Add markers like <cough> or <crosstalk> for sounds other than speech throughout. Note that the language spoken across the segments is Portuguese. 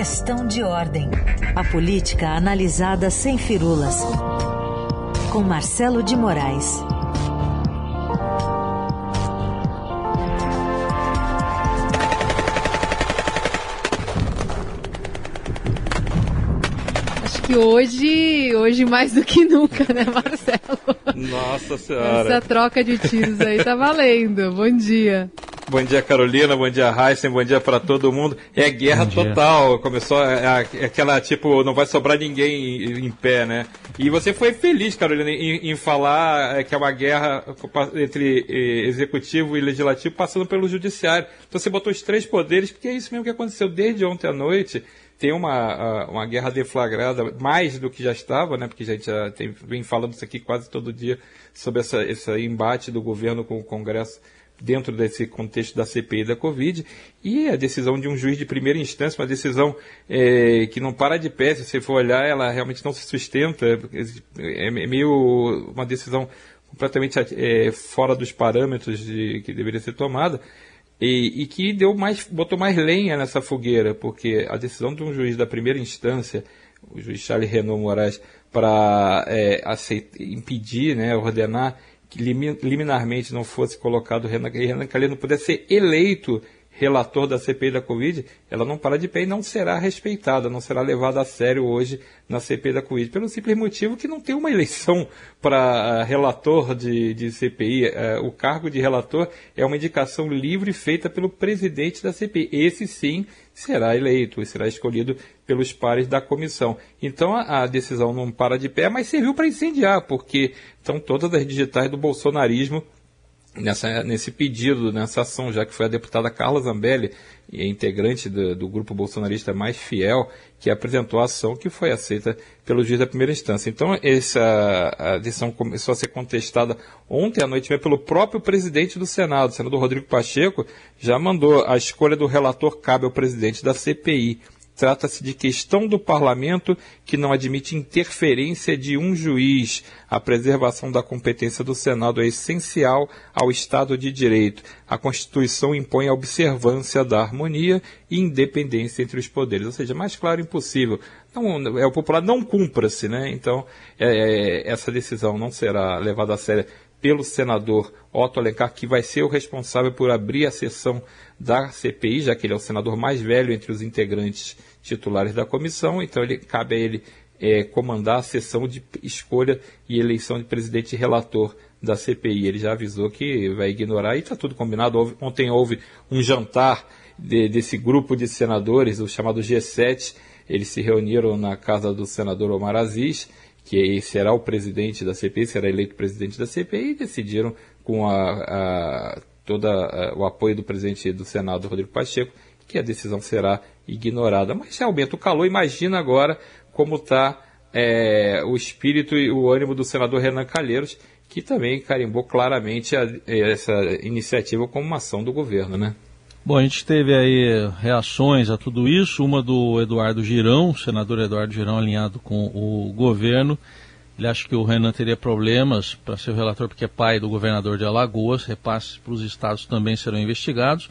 Questão de ordem. A política analisada sem firulas. Com Marcelo de Moraes. Acho que hoje, hoje mais do que nunca, né, Marcelo? Nossa Senhora. Essa troca de tiros aí tá valendo. Bom dia. Bom dia, Carolina. Bom dia, Heisen. Bom dia para todo mundo. É guerra total. Começou é, é, aquela, tipo, não vai sobrar ninguém em, em pé, né? E você foi feliz, Carolina, em, em falar é, que é uma guerra entre é, executivo e legislativo passando pelo judiciário. Então você botou os três poderes, porque é isso mesmo que aconteceu desde ontem à noite tem uma, uma guerra deflagrada, mais do que já estava, né, porque a gente já tem, vem falando isso aqui quase todo dia, sobre essa, esse embate do governo com o Congresso dentro desse contexto da CPI da Covid, e a decisão de um juiz de primeira instância, uma decisão é, que não para de pé, se você for olhar, ela realmente não se sustenta, é, é meio uma decisão completamente é, fora dos parâmetros de, que deveria ser tomada, e, e, que deu mais, botou mais lenha nessa fogueira, porque a decisão de um juiz da primeira instância, o juiz Charles Renaud Moraes, para é, impedir, né, ordenar que liminarmente não fosse colocado Renan, Renan Calheiros não pudesse ser eleito relator da CPI da Covid, ela não para de pé e não será respeitada, não será levada a sério hoje na CPI da Covid, pelo simples motivo que não tem uma <laughs> eleição para uh, relator de, de CPI. Eh, o cargo de relator é uma indicação livre feita pelo presidente da CPI. Esse sim será eleito e será escolhido pelos pares da comissão. Então a, a decisão não para de pé, mas serviu para incendiar, porque estão todas as digitais do bolsonarismo nessa, nesse pedido, nessa ação, já que foi a deputada Carla Zambelli, integrante do, do, grupo bolsonarista mais fiel, que apresentou a ação que foi aceita pelo juiz da primeira instância. Então, essa decisão começou a ser contestada ontem à noite pelo próprio presidente do Senado, o senador Rodrigo Pacheco, já mandou a escolha do relator cabe ao presidente da CPI. Trata-se de questão do parlamento que não admite interferência de um juiz. A preservação da competência do Senado é essencial ao Estado de Direito. A Constituição impõe a observância da harmonia e independência entre os poderes. Ou seja, mais claro impossível. Não, é o popular não cumpra-se, né? Então, é, é, essa decisão não será levada a sério pelo senador Otto Alencar, que vai ser o responsável por abrir a sessão da CPI, já que ele é o senador mais velho entre os integrantes titulares da comissão, então ele, cabe a ele é, comandar a sessão de escolha e eleição de presidente e relator da CPI. Ele já avisou que vai ignorar e está tudo combinado. Houve, ontem houve um jantar de, desse grupo de senadores, o chamado G7. Eles se reuniram na casa do senador Omar Aziz, que será o presidente da CPI, será eleito presidente da CPI, e decidiram, com a, a todo o apoio do presidente do Senado, Rodrigo Pacheco, que a decisão será ignorada. Mas se aumenta o calor, imagina agora como está é, o espírito e o ânimo do senador Renan Calheiros, que também carimbou claramente a, essa iniciativa como uma ação do governo, né? Bom, a gente teve aí reações a tudo isso, uma do Eduardo Girão, senador Eduardo Girão alinhado com o governo. Ele acha que o Renan teria problemas para ser o relator porque é pai do governador de Alagoas, repasses para os estados também serão investigados.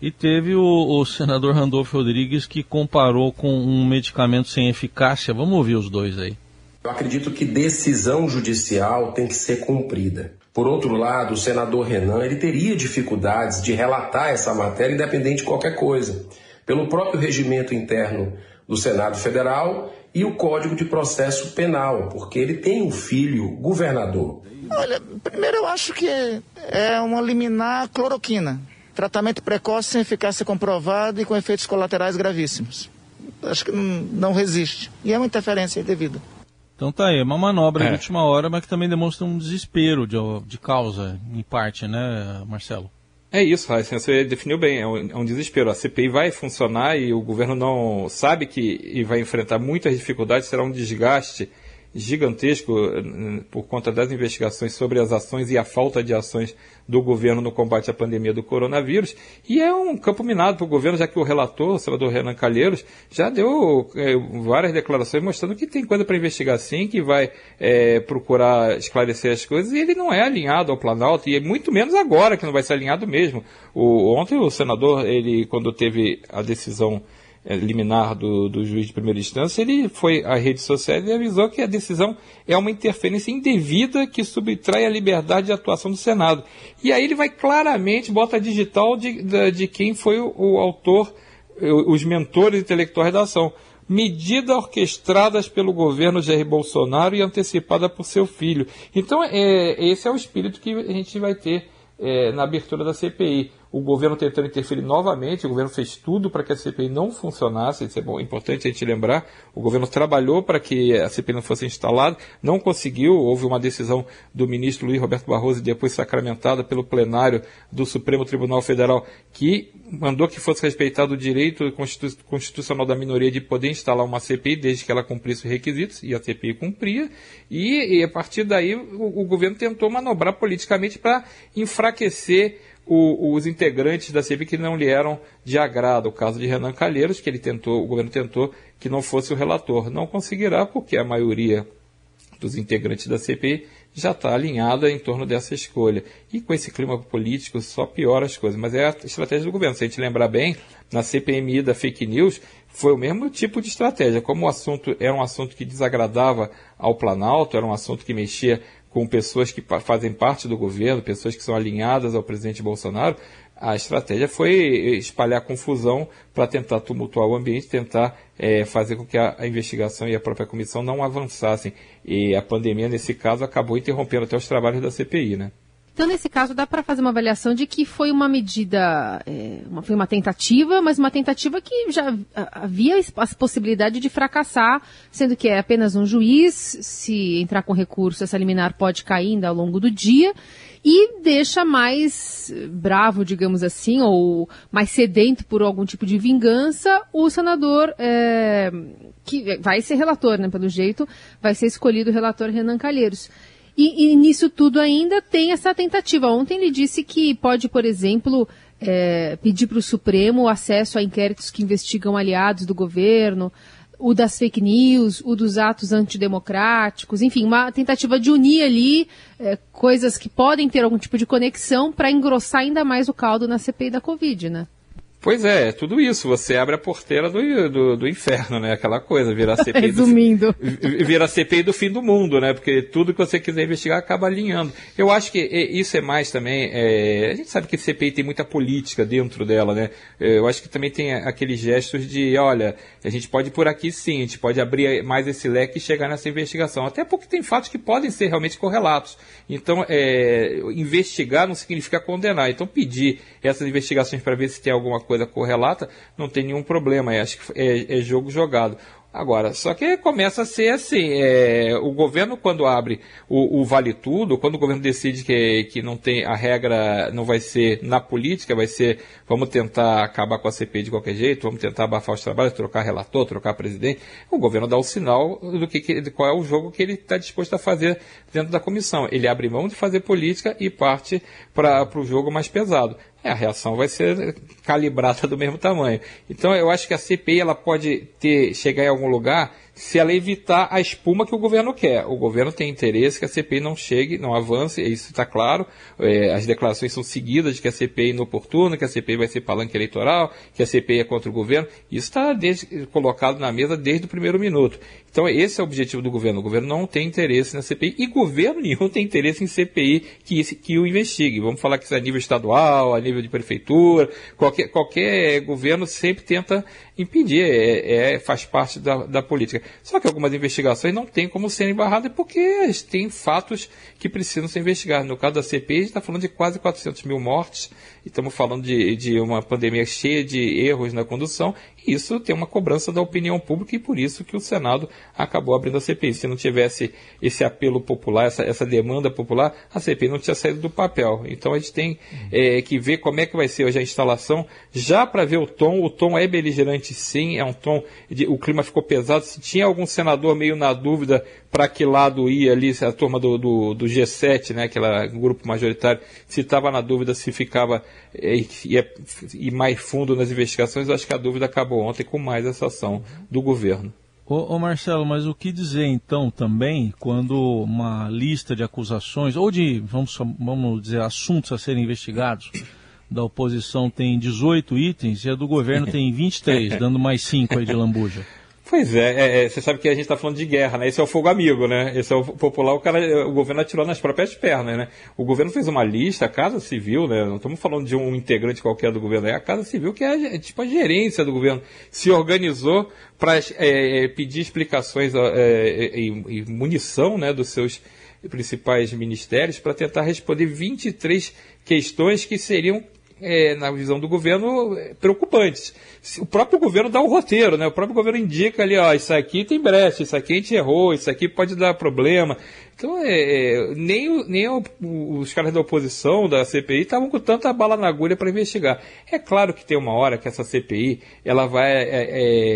E teve o, o, senador Randolfo Rodrigues que comparou com um medicamento sem eficácia. Vamos ouvir os dois aí. Eu acredito que decisão judicial tem que ser cumprida. Por outro lado, o senador Renan ele teria dificuldades de relatar essa matéria independente de qualquer coisa, pelo próprio regimento interno do Senado Federal e o Código de Processo Penal, porque ele tem um filho governador. Olha, primeiro eu acho que é uma liminar cloroquina. Tratamento precoce sem eficácia comprovada e com efeitos colaterais gravíssimos. Acho que não, resiste. E é uma interferência indevida. Então tá aí, uma manobra é. de última hora, mas que também demonstra um desespero de, de causa, em parte, né, Marcelo? É isso, Raíssa, você definiu bem, é um, é um, desespero. A CPI vai funcionar e o governo não sabe que vai enfrentar muitas dificuldades, será um desgaste gigantesco eh, por conta das investigações sobre as ações e a falta de ações do governo no combate à pandemia do coronavírus. E é um campo minado para o governo, já que o relator, o senador Renan Calheiros, já deu é, várias declarações mostrando que tem coisa para investigar sim, que vai é, procurar esclarecer as coisas, e ele não é alinhado ao Planalto, e muito menos agora que não vai ser alinhado mesmo. O, ontem o senador, ele, quando teve a decisão é, liminar do, do juiz de primeira instância, ele foi às redes sociais e avisou que a decisão é uma interferência indevida que subtrai a liberdade de atuação do Senado. E aí ele vai claramente, bota a digital de, de, de quem foi o, o autor, os mentores intelectuais da ação medida orquestradas pelo governo Jair Bolsonaro e antecipada por seu filho. Então, é, esse é o espírito que a gente vai ter é, na abertura da CPI o governo tentando interferir novamente, o governo fez tudo para que a CPI não funcionasse, isso é bom, importante a gente lembrar, o governo trabalhou para que a CPI não fosse instalada, não conseguiu, houve uma decisão do ministro Luiz Roberto Barroso depois sacramentada pelo plenário do Supremo Tribunal Federal, que mandou que fosse respeitado o direito constitucional da minoria de poder instalar uma CPI desde que ela cumprisse os requisitos, e a CPI cumpria, e, e a partir daí o, o governo tentou manobrar politicamente para enfraquecer o, os integrantes da CPI que não lhe eram de agrado. O caso de Renan Calheiros, que ele tentou, o governo tentou que não fosse o relator. Não conseguirá, porque a maioria dos integrantes da CPI já está alinhada em torno dessa escolha. E com esse clima político só piora as coisas. Mas é a estratégia do governo. Se a gente lembrar bem, na CPMI da fake news, foi o mesmo tipo de estratégia. Como o assunto era um assunto que desagradava ao Planalto, era um assunto que mexia com pessoas que fazem parte do governo, pessoas que são alinhadas ao presidente Bolsonaro, a estratégia foi espalhar confusão para tentar tumultuar o ambiente, tentar é, fazer com que a, a, investigação e a própria comissão não avançassem. E a pandemia, nesse caso, acabou interrompendo até os trabalhos da CPI, né? Então, nesse caso, dá para fazer uma avaliação de que foi uma medida, é, uma, foi uma tentativa, mas uma tentativa que já havia a possibilidade de fracassar, sendo que é apenas um juiz, se entrar com recurso, essa liminar pode cair ainda ao longo do dia, e deixa mais bravo, digamos assim, ou mais sedento por algum tipo de vingança, o senador, é, que vai ser relator, né, pelo jeito, vai ser escolhido o relator Renan Calheiros. E, e, nisso tudo ainda tem essa tentativa. Ontem ele disse que pode, por exemplo, é, pedir para o Supremo acesso a inquéritos que investigam aliados do governo, o das fake news, o dos atos antidemocráticos, enfim, uma tentativa de unir ali é, coisas que podem ter algum tipo de conexão para engrossar ainda mais o caldo na CPI da Covid, né? Pois é, é tudo isso. Você abre a porteira do, do, do inferno, né? Aquela coisa, vira a <laughs> CPI. Resumindo. Do, vira a CPI do fim do mundo, né? Porque tudo que você quiser investigar acaba alinhando. Eu acho que isso é mais também. É, a gente sabe que a CPI tem muita política dentro dela, né? Eu acho que também tem aqueles gestos de, olha, a gente pode ir por aqui sim, a gente pode abrir mais esse leque e chegar nessa investigação. Até porque tem fatos que podem ser realmente correlatos. Então, é, investigar não significa condenar. Então, pedir essas investigações para ver se tem alguma coisa coisa correlata, não tem nenhum problema. Acho que é, é jogo jogado. Agora, só que começa a ser assim, é, o governo quando abre o, o, vale tudo, quando o governo decide que, que não tem a regra não vai ser na política, vai ser vamos tentar acabar com a CPI de qualquer jeito, vamos tentar abafar os trabalhos, trocar relator, trocar presidente, o governo dá o sinal do que, que qual é o jogo que ele está disposto a fazer dentro da comissão. Ele abre mão de fazer política e parte para o jogo mais pesado é, a reação vai ser calibrada do mesmo tamanho. Então eu acho que a CPI ela pode ter chegar em algum lugar se ela evitar a espuma que o governo quer. O governo tem interesse que a CPI não chegue, não avance, isso está claro. É, as declarações são seguidas de que a CPI é inoportuna, que a CPI vai ser palanque eleitoral, que a CPI é contra o governo. Isso está colocado na mesa desde o primeiro minuto. Então esse é o objetivo do governo. O governo não tem interesse na CPI e governo <laughs> nenhum tem interesse em CPI que, que o investigue. Vamos falar que isso é a nível estadual, a nível de prefeitura, qualquer, qualquer governo sempre tenta impedir, é, é, faz parte da, da política. Só que algumas investigações não tem como serem barradas porque tem fatos que precisam ser investigados. No caso da CPI, a gente está falando de quase 400 mil mortes, e estamos falando de, de uma pandemia cheia de erros na condução, isso tem uma cobrança da opinião pública, e por isso que o Senado acabou abrindo a CPI. Se não tivesse esse apelo popular, essa, essa demanda popular, a CPI não tinha saído do papel. Então a gente tem é, que ver como é que vai ser hoje a instalação, já para ver o tom. O tom é beligerante sim, é um tom, de, o clima ficou pesado. Se tinha algum senador meio na dúvida para que lado ia ali, a turma do, do, do G7, né, aquele grupo majoritário, se estava na dúvida se ficava é, ia, ir mais fundo nas investigações, acho que a dúvida acabou ontem com mais essa ação do governo. Ô, ô, Marcelo, mas o que dizer então também quando uma lista de acusações, ou de, vamos, vamos dizer, assuntos a serem investigados, da oposição tem 18 itens e a do governo tem 23, <laughs> dando mais 5 aí de lambuja. Pois é, é, é, você sabe que a gente está falando de guerra, né? Esse é o fogo amigo, né? Esse é o popular, o cara, o governo atirou nas próprias pernas, né? O governo fez uma lista, a Casa Civil, né? Não estamos falando de um integrante qualquer do governo, é a Casa Civil que é, é tipo a gerência do governo, se organizou para é, é, pedir explicações é, e, e munição, né, dos seus principais ministérios para tentar responder 23 questões que seriam é, na visão do governo, preocupantes. O próprio governo dá o um roteiro, né? O próprio governo indica ali, ó, isso aqui tem brecha, isso aqui a gente errou, isso aqui pode dar problema. Então, é, é nem, nem os caras da oposição, da CPI, estavam com tanta bala na agulha para investigar. É claro que tem uma hora que essa CPI, ela vai é,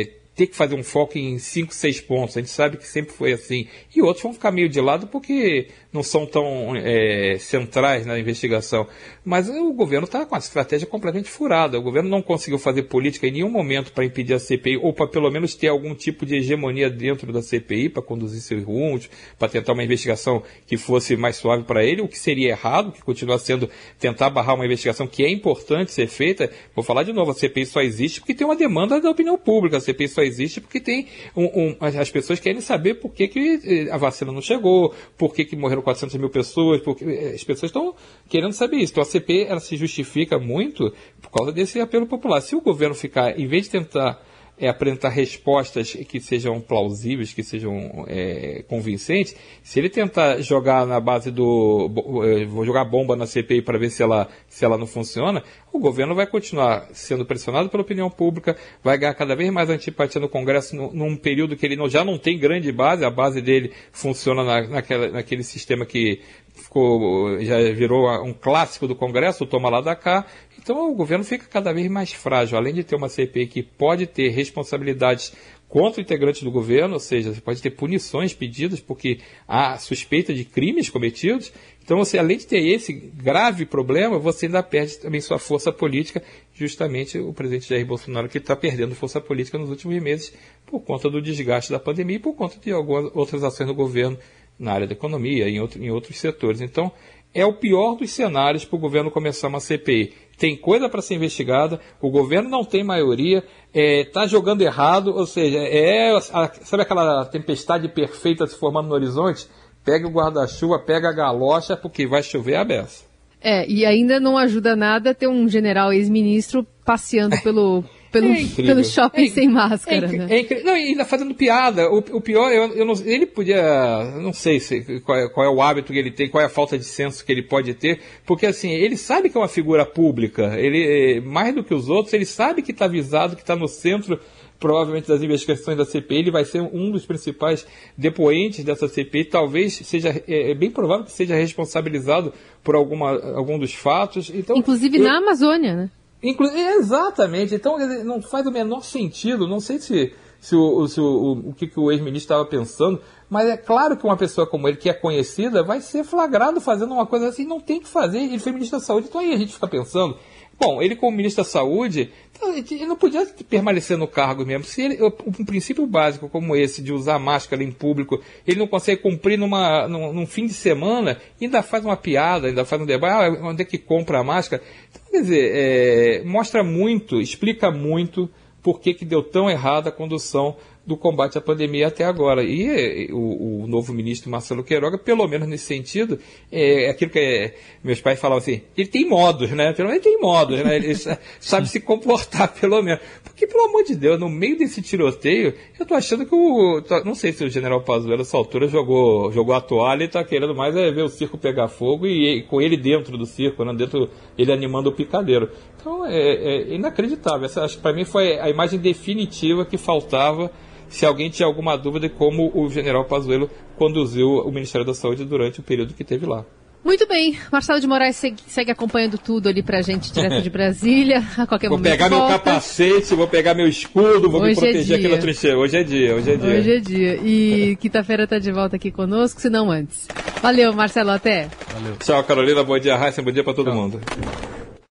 é ter que fazer um foco em 5, 6 pontos. A gente sabe que sempre foi assim. E outros vão ficar meio de lado porque não são tão é, centrais na investigação. Mas o governo está com a estratégia completamente furada. O governo não conseguiu fazer política em nenhum momento para impedir a CPI, ou para pelo menos ter algum tipo de hegemonia dentro da CPI, para conduzir seus rumos, para tentar uma investigação que fosse mais suave para ele, o que seria errado, que continua sendo tentar barrar uma investigação que é importante ser feita. Vou falar de novo, a CPI só existe porque tem uma demanda da opinião pública. A CPI só existe porque tem um, um, as pessoas querem saber por que, que eh, a vacina não chegou, por que, que morreram 400 mil pessoas, porque eh, as pessoas estão querendo saber isso. Então a CPI ela se justifica muito por causa desse apelo popular. Se o governo ficar, em vez de tentar é, apresentar respostas que sejam plausíveis, que sejam é, convincentes, se ele tentar jogar na base do. É, vou jogar bomba na CPI para ver se ela, se ela não funciona, o governo vai continuar sendo pressionado pela opinião pública, vai ganhar cada vez mais antipatia no Congresso no, num período que ele não, já não tem grande base, a base dele funciona na, naquela, naquele sistema que ficou, já virou um clássico do Congresso, toma lá da cá. Então o governo fica cada vez mais frágil. Além de ter uma CPI que pode ter responsabilidades contra integrantes do governo, ou seja, você pode ter punições pedidas porque há suspeita de crimes cometidos. Então, você, além de ter esse grave problema, você ainda perde também sua força política, justamente o presidente Jair Bolsonaro que está perdendo força política nos últimos meses por conta do desgaste da pandemia e por conta de algumas outras ações do governo na área da economia em, outro, em outros setores. Então, é o pior dos cenários para o governo começar uma CPI. Tem coisa para ser investigada, o governo não tem maioria, está é, tá jogando errado, ou seja, é a, sabe aquela tempestade perfeita se formando no horizonte? Pega o guarda-chuva, pega a galocha, porque vai chover a beça. É, e ainda não ajuda nada ter um general ex-ministro passeando pelo pelo, é pelo shopping é, sem máscara, é, né? É não, e ainda fazendo piada. O, o pior, eu, eu não, ele podia, não sei se, qual, é, qual, é, o hábito que ele tem, qual é a falta de senso que ele pode ter, porque assim, ele sabe que é uma figura pública, ele, mais do que os outros, ele sabe que está avisado, que está no centro provavelmente das investigações da CPI, ele vai ser um dos principais depoentes dessa CPI, talvez seja, é, é bem provável que seja responsabilizado por alguma, algum dos fatos. Então, Inclusive eu, na Amazônia, né? Inclu exatamente. Então não faz o menor sentido. Não sei se, se, o, se o, o, que, que o ex-ministro estava pensando, mas é claro que uma pessoa como ele, que é conhecida, vai ser flagrado fazendo uma coisa assim. Não tem que fazer. Ele foi ministro da Saúde. Então aí a gente fica pensando. Bom, ele como ministro da Saúde, então, ele não podia permanecer no cargo mesmo. Se ele, um princípio básico como esse de usar máscara em público, ele não consegue cumprir numa, num, num fim de semana, ainda faz uma piada, ainda faz um debate, ah, onde é que compra a máscara? Então, quer dizer, é, mostra muito, explica muito por que, que deu tão errada a condução do combate à pandemia até agora. E o, o, novo ministro Marcelo Queiroga, pelo menos nesse sentido, é, é aquilo que é, meus pais falavam assim, ele tem modos, né? Pelo menos ele tem modos, né? Ele <laughs> sabe se comportar, <laughs> pelo menos. Porque, pelo amor de Deus, no meio desse tiroteio, eu tô achando que o. Não sei se o general Pazuello, nessa altura, jogou, jogou a toalha e tá querendo mais é ver o circo pegar fogo e, e com ele dentro do circo, né? Dentro, ele animando o picadeiro. Então é, é inacreditável. Essa, acho que para mim foi a imagem definitiva que faltava se alguém tinha alguma dúvida de como o general Pazuello conduziu o Ministério da Saúde durante o período que teve lá. Muito bem, Marcelo de Moraes segue, segue, acompanhando tudo ali pra gente, direto de <laughs> Brasília, a qualquer vou momento. Vou pegar volta. meu capacete, vou pegar meu escudo, vou hoje me é proteger é aqui na trincheira. Hoje é dia, hoje é dia. Hoje é dia. E <laughs> quinta-feira tá de volta aqui conosco, se não antes. Valeu, Marcelo, até. Valeu. Tchau, Carolina, bom dia, Raíssa, bom dia pra todo Tchau. mundo.